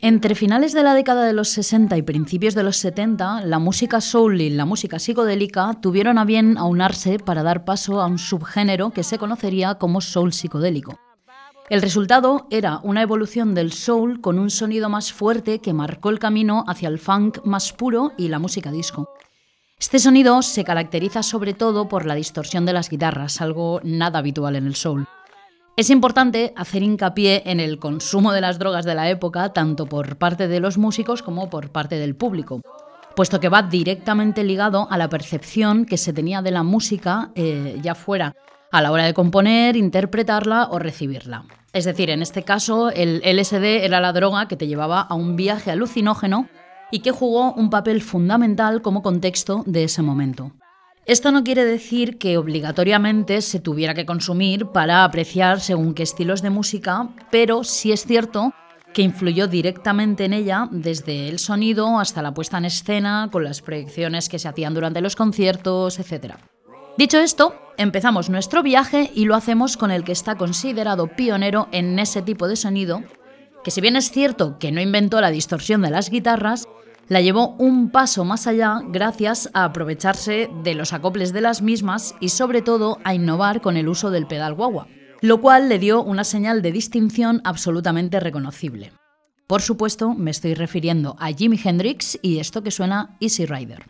Entre finales de la década de los 60 y principios de los 70, la música soul y la música psicodélica tuvieron a bien aunarse para dar paso a un subgénero que se conocería como soul psicodélico. El resultado era una evolución del soul con un sonido más fuerte que marcó el camino hacia el funk más puro y la música disco. Este sonido se caracteriza sobre todo por la distorsión de las guitarras, algo nada habitual en el soul. Es importante hacer hincapié en el consumo de las drogas de la época, tanto por parte de los músicos como por parte del público, puesto que va directamente ligado a la percepción que se tenía de la música, eh, ya fuera a la hora de componer, interpretarla o recibirla. Es decir, en este caso, el LSD era la droga que te llevaba a un viaje alucinógeno y que jugó un papel fundamental como contexto de ese momento. Esto no quiere decir que obligatoriamente se tuviera que consumir para apreciar según qué estilos de música, pero sí es cierto que influyó directamente en ella desde el sonido hasta la puesta en escena, con las proyecciones que se hacían durante los conciertos, etc. Dicho esto, empezamos nuestro viaje y lo hacemos con el que está considerado pionero en ese tipo de sonido, que si bien es cierto que no inventó la distorsión de las guitarras, la llevó un paso más allá gracias a aprovecharse de los acoples de las mismas y sobre todo a innovar con el uso del pedal guagua, lo cual le dio una señal de distinción absolutamente reconocible. Por supuesto, me estoy refiriendo a Jimi Hendrix y esto que suena Easy Rider.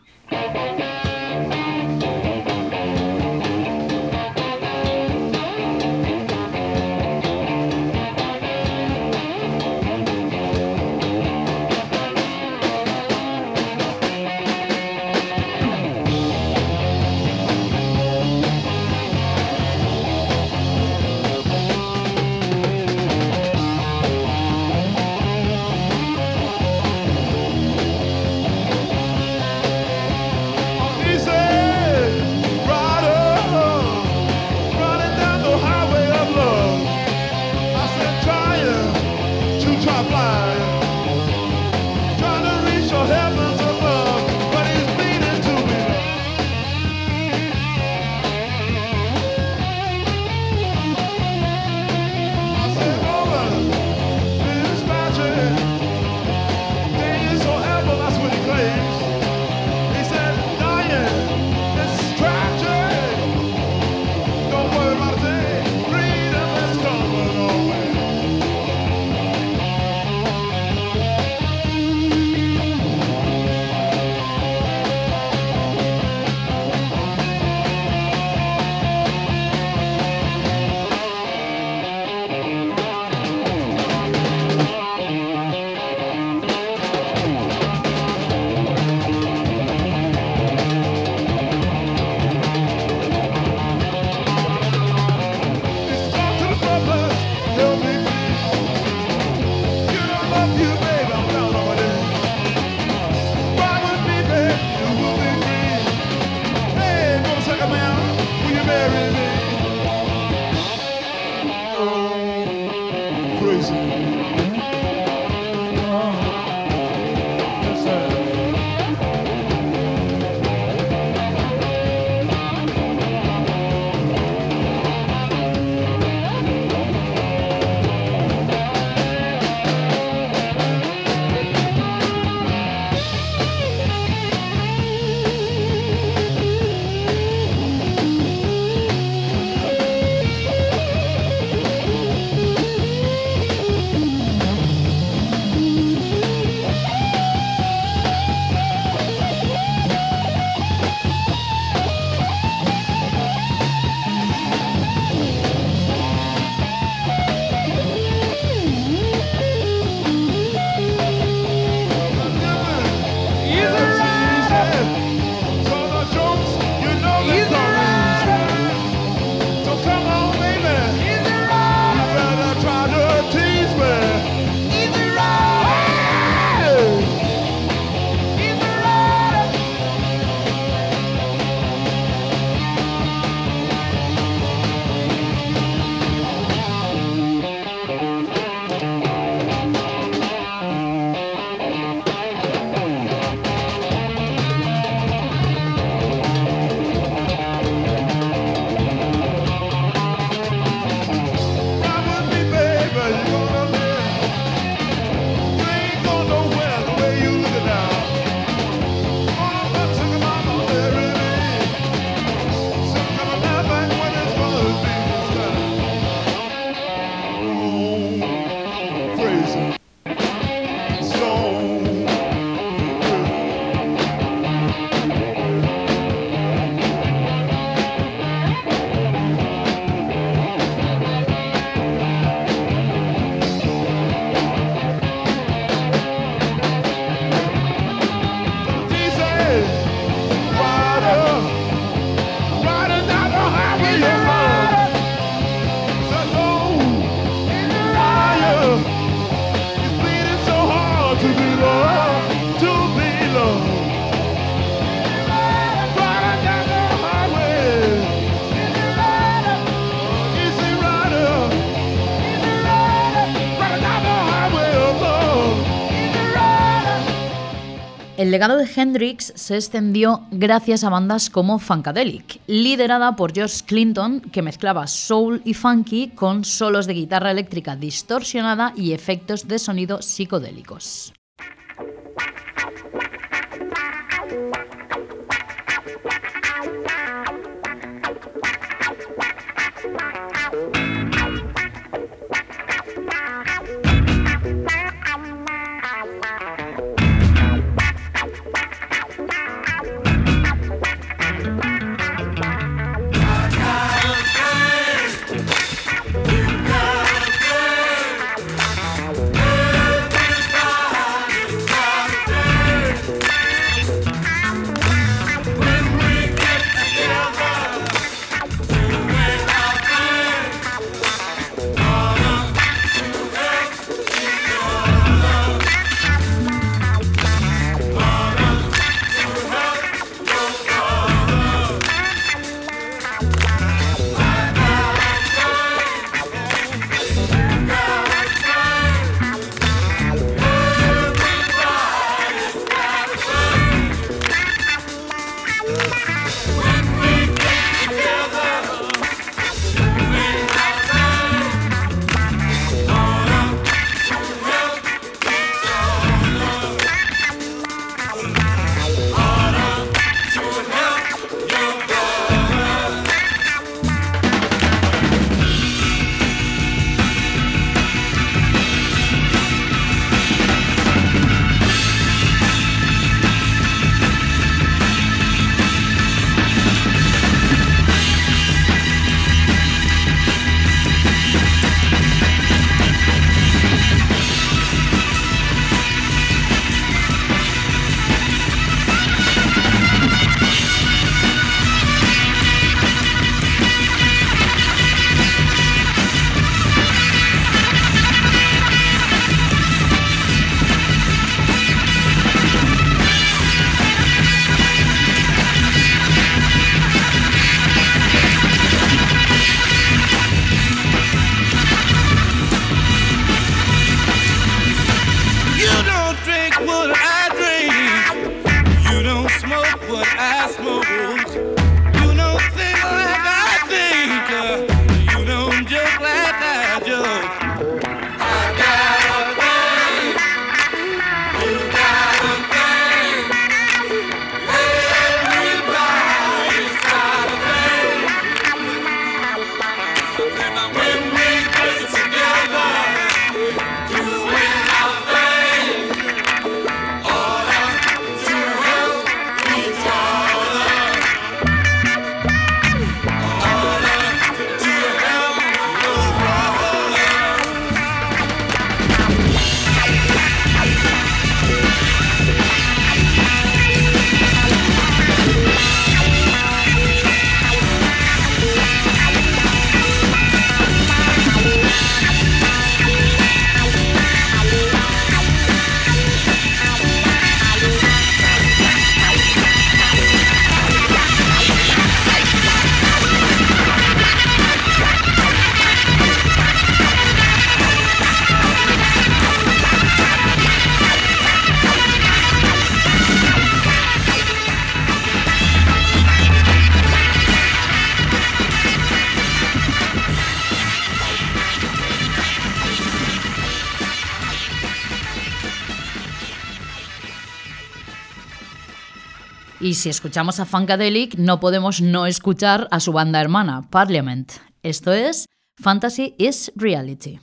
El legado de Hendrix se extendió gracias a bandas como Funkadelic, liderada por George Clinton, que mezclaba soul y funky con solos de guitarra eléctrica distorsionada y efectos de sonido psicodélicos. Si escuchamos a Funkadelic, no podemos no escuchar a su banda hermana, Parliament. Esto es Fantasy is Reality.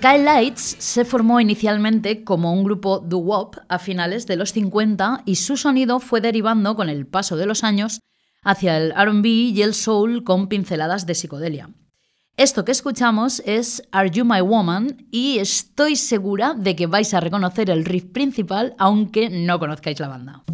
Kyle Lights se formó inicialmente como un grupo doo-wop a finales de los 50 y su sonido fue derivando con el paso de los años hacia el RB y el soul con pinceladas de psicodelia. Esto que escuchamos es Are You My Woman y estoy segura de que vais a reconocer el riff principal aunque no conozcáis la banda.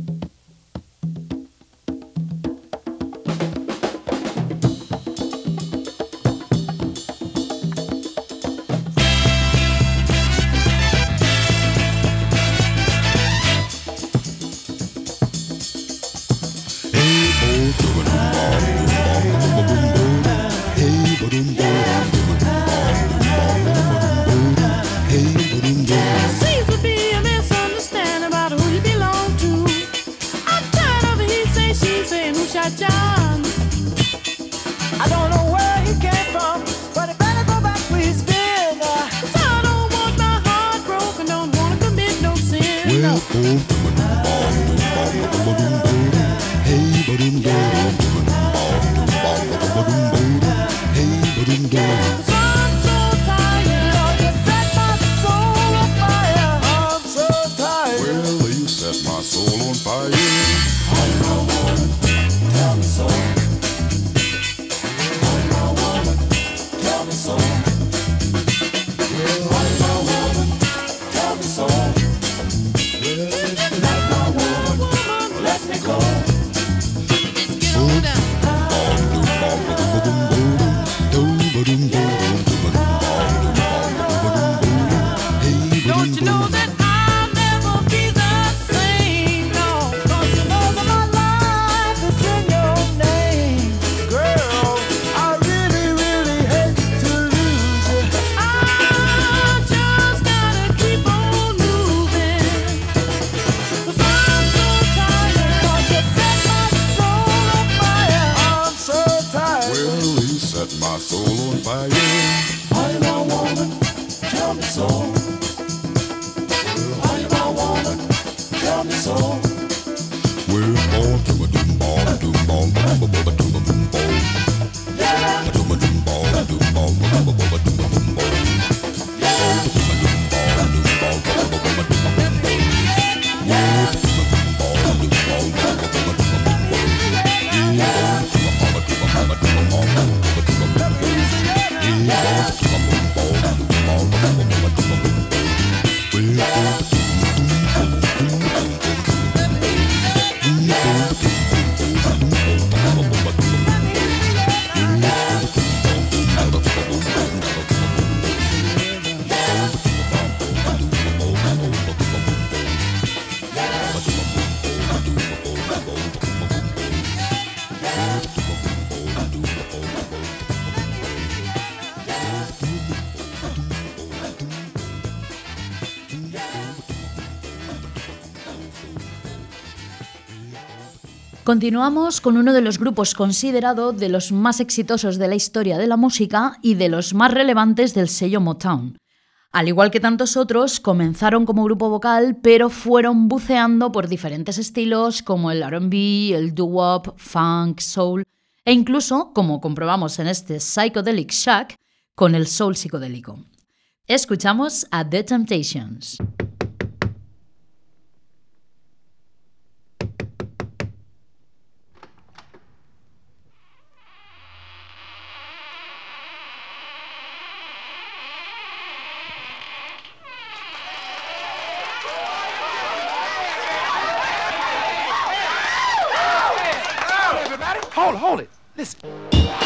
Continuamos con uno de los grupos considerado de los más exitosos de la historia de la música y de los más relevantes del sello Motown. Al igual que tantos otros, comenzaron como grupo vocal, pero fueron buceando por diferentes estilos como el RB, el doo-wop, funk, soul e incluso, como comprobamos en este Psychedelic Shack, con el soul psicodélico. Escuchamos a The Temptations. hold, hold it. Listen.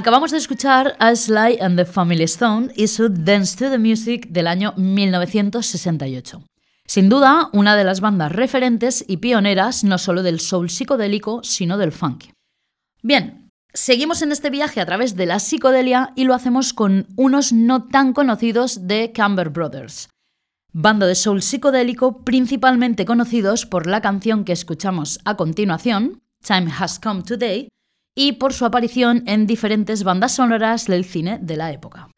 Acabamos de escuchar a Sly and the Family Stone y su Dance to the Music del año 1968. Sin duda, una de las bandas referentes y pioneras no solo del soul psicodélico, sino del funk. Bien, seguimos en este viaje a través de la psicodelia y lo hacemos con unos no tan conocidos de Camber Brothers. Banda de soul psicodélico principalmente conocidos por la canción que escuchamos a continuación, Time Has Come Today, y por su aparición en diferentes bandas sonoras del cine de la época.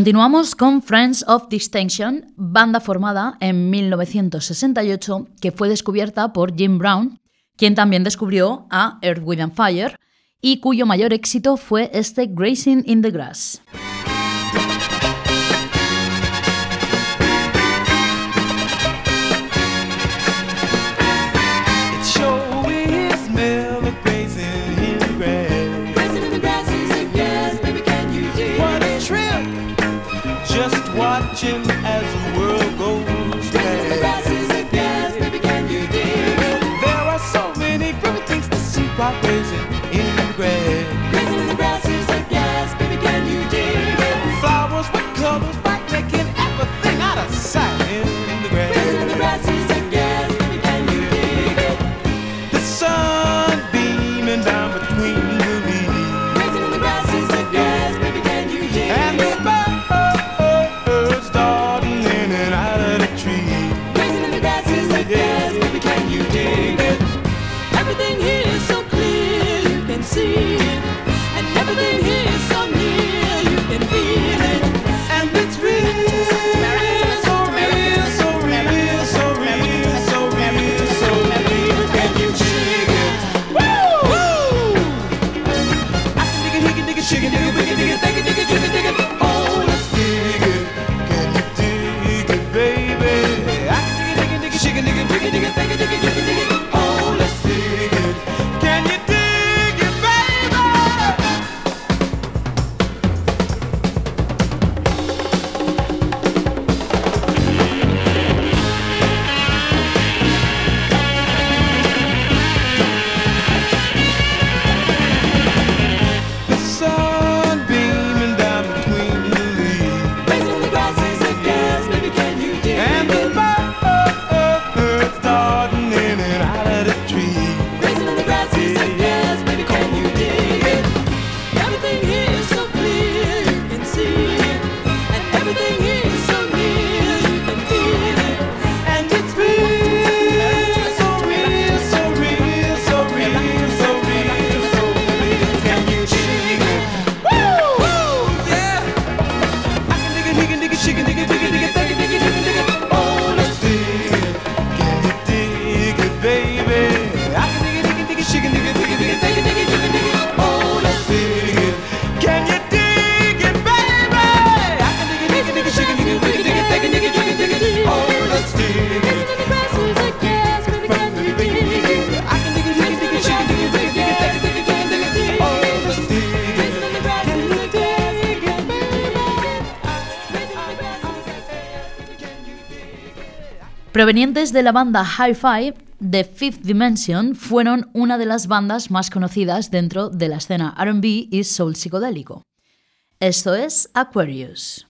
Continuamos con Friends of Distinction, banda formada en 1968 que fue descubierta por Jim Brown, quien también descubrió a Earth, Wind and Fire y cuyo mayor éxito fue este Grazing in the Grass. you Provenientes de la banda Hi-Fi, The Fifth Dimension fueron una de las bandas más conocidas dentro de la escena RB y soul psicodélico. Esto es Aquarius.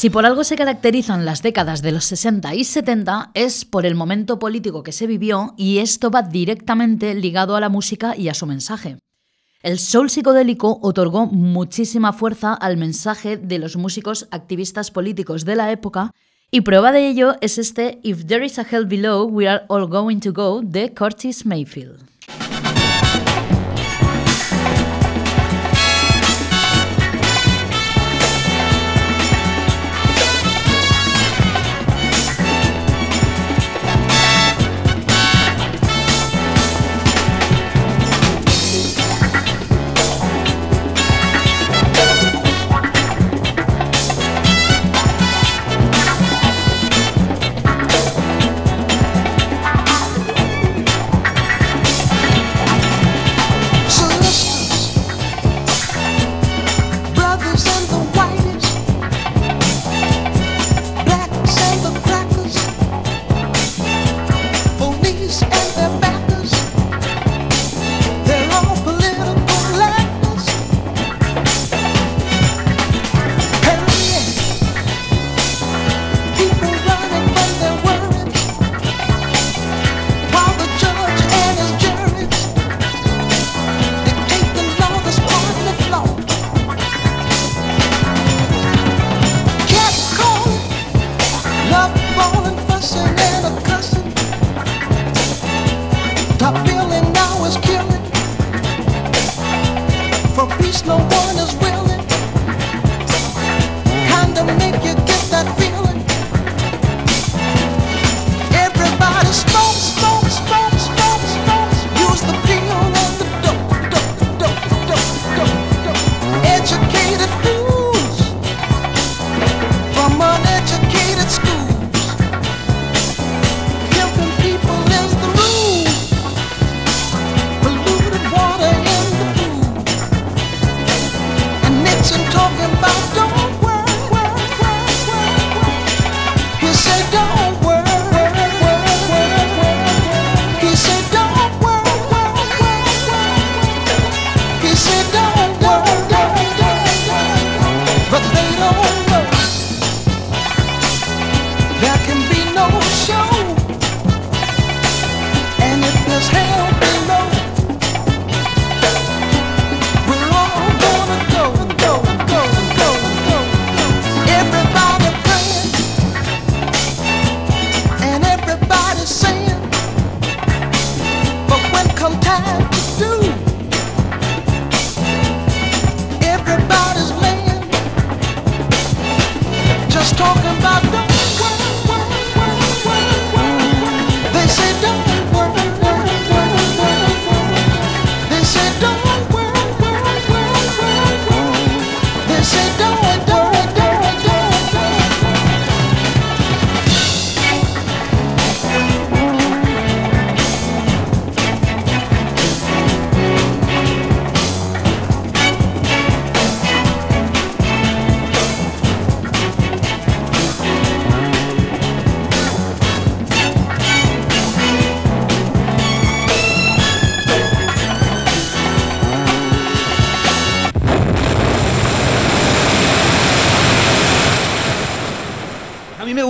Si por algo se caracterizan las décadas de los 60 y 70 es por el momento político que se vivió y esto va directamente ligado a la música y a su mensaje. El soul psicodélico otorgó muchísima fuerza al mensaje de los músicos activistas políticos de la época y prueba de ello es este If There Is a Hell Below, We Are All Going to Go de Curtis Mayfield.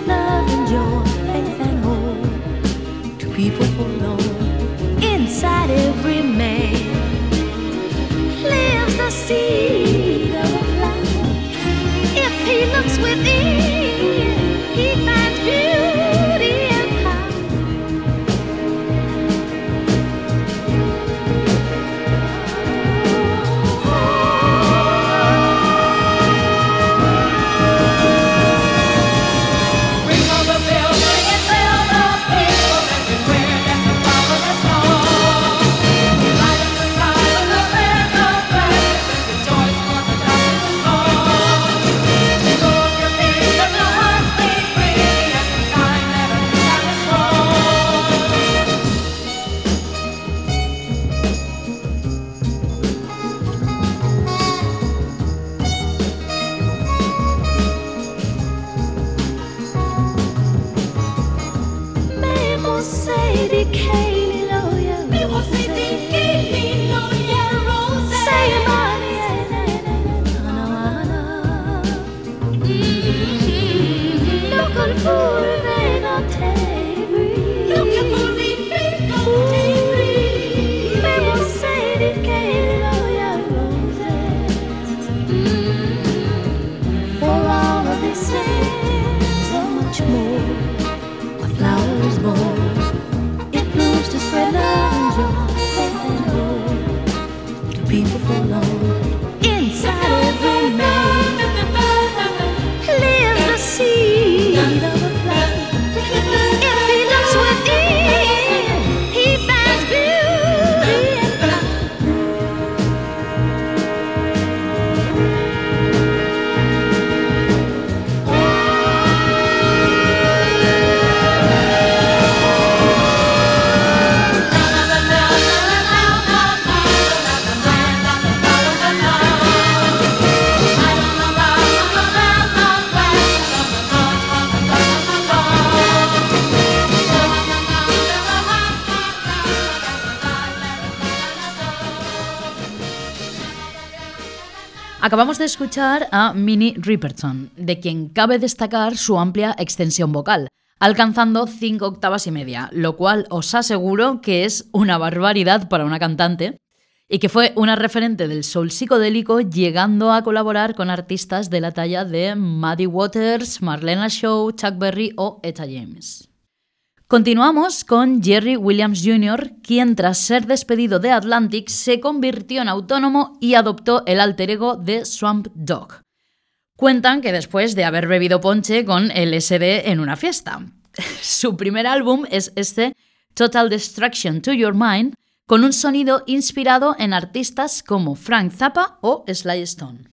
love and joy, faith and hope to people forlorn inside every man lives seed of a. If he looks within, he finds beauty. Acabamos de escuchar a Minnie Riperton, de quien cabe destacar su amplia extensión vocal, alcanzando 5 octavas y media, lo cual os aseguro que es una barbaridad para una cantante, y que fue una referente del soul psicodélico, llegando a colaborar con artistas de la talla de Maddie Waters, Marlena Shaw, Chuck Berry o Etta James. Continuamos con Jerry Williams Jr., quien tras ser despedido de Atlantic se convirtió en autónomo y adoptó el alter ego de Swamp Dog. Cuentan que después de haber bebido ponche con LSD en una fiesta. Su primer álbum es este Total Destruction to Your Mind, con un sonido inspirado en artistas como Frank Zappa o Sly Stone.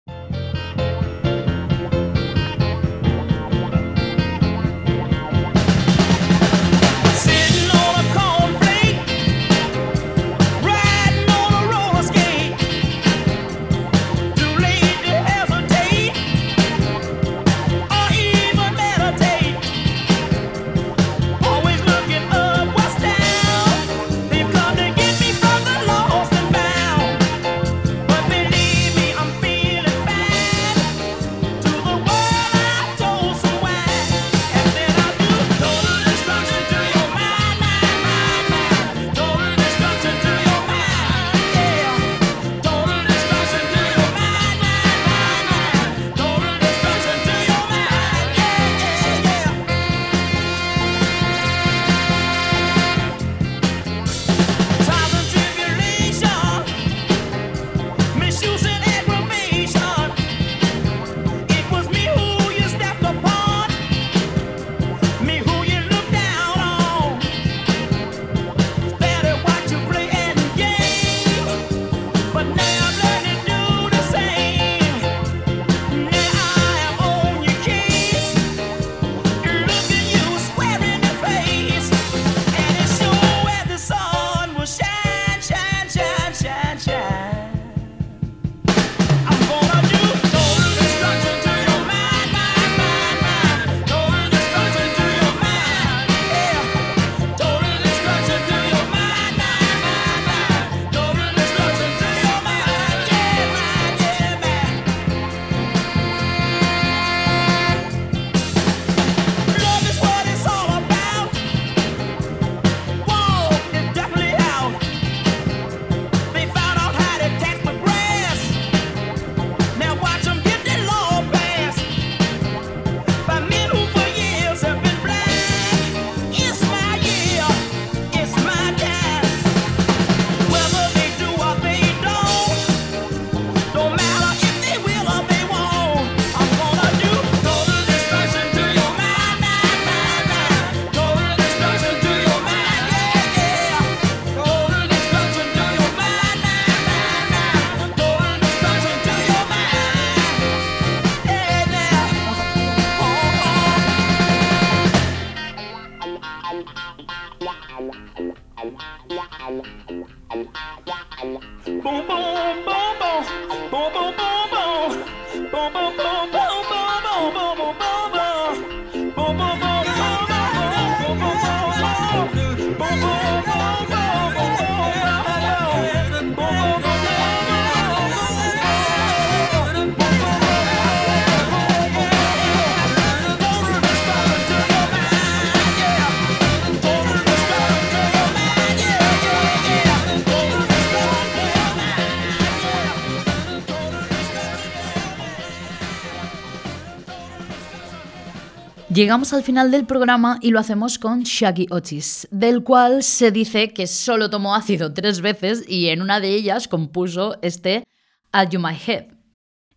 Llegamos al final del programa y lo hacemos con Shaggy Otis, del cual se dice que solo tomó ácido tres veces y en una de ellas compuso este Are You My Head.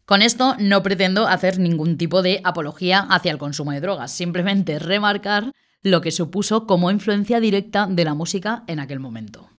Con esto no pretendo hacer ningún tipo de apología hacia el consumo de drogas, simplemente remarcar lo que supuso como influencia directa de la música en aquel momento.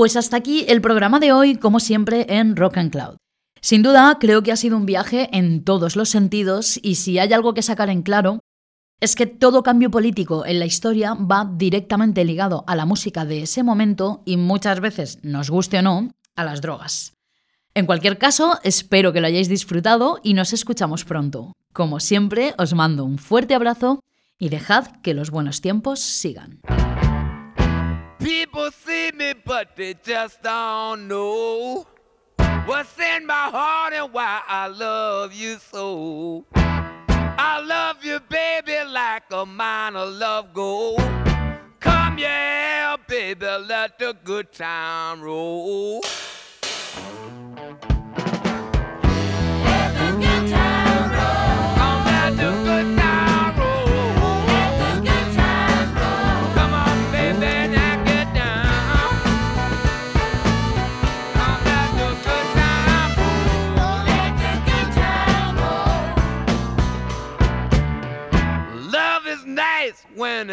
Pues hasta aquí el programa de hoy, como siempre, en Rock and Cloud. Sin duda, creo que ha sido un viaje en todos los sentidos y si hay algo que sacar en claro, es que todo cambio político en la historia va directamente ligado a la música de ese momento y muchas veces, nos guste o no, a las drogas. En cualquier caso, espero que lo hayáis disfrutado y nos escuchamos pronto. Como siempre, os mando un fuerte abrazo y dejad que los buenos tiempos sigan. People see me, but they just don't know what's in my heart and why I love you so. I love you, baby, like a mine of love gold. Come, yeah, baby, let the good time roll.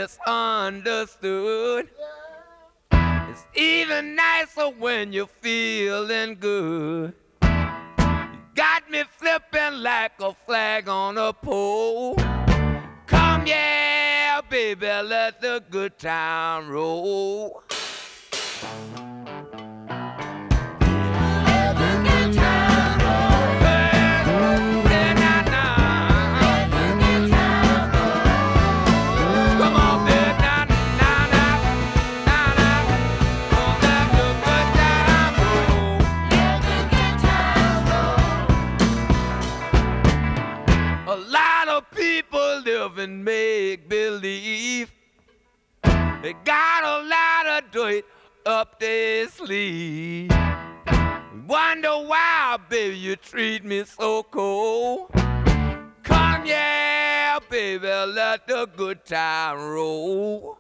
When it's understood. It's even nicer when you're feeling good. You got me flipping like a flag on a pole. Come, yeah, baby, let the good time roll. And make believe. They got a lot of dirt up their sleeve. Wonder why, baby, you treat me so cold. Come, yeah, baby, let the good time roll.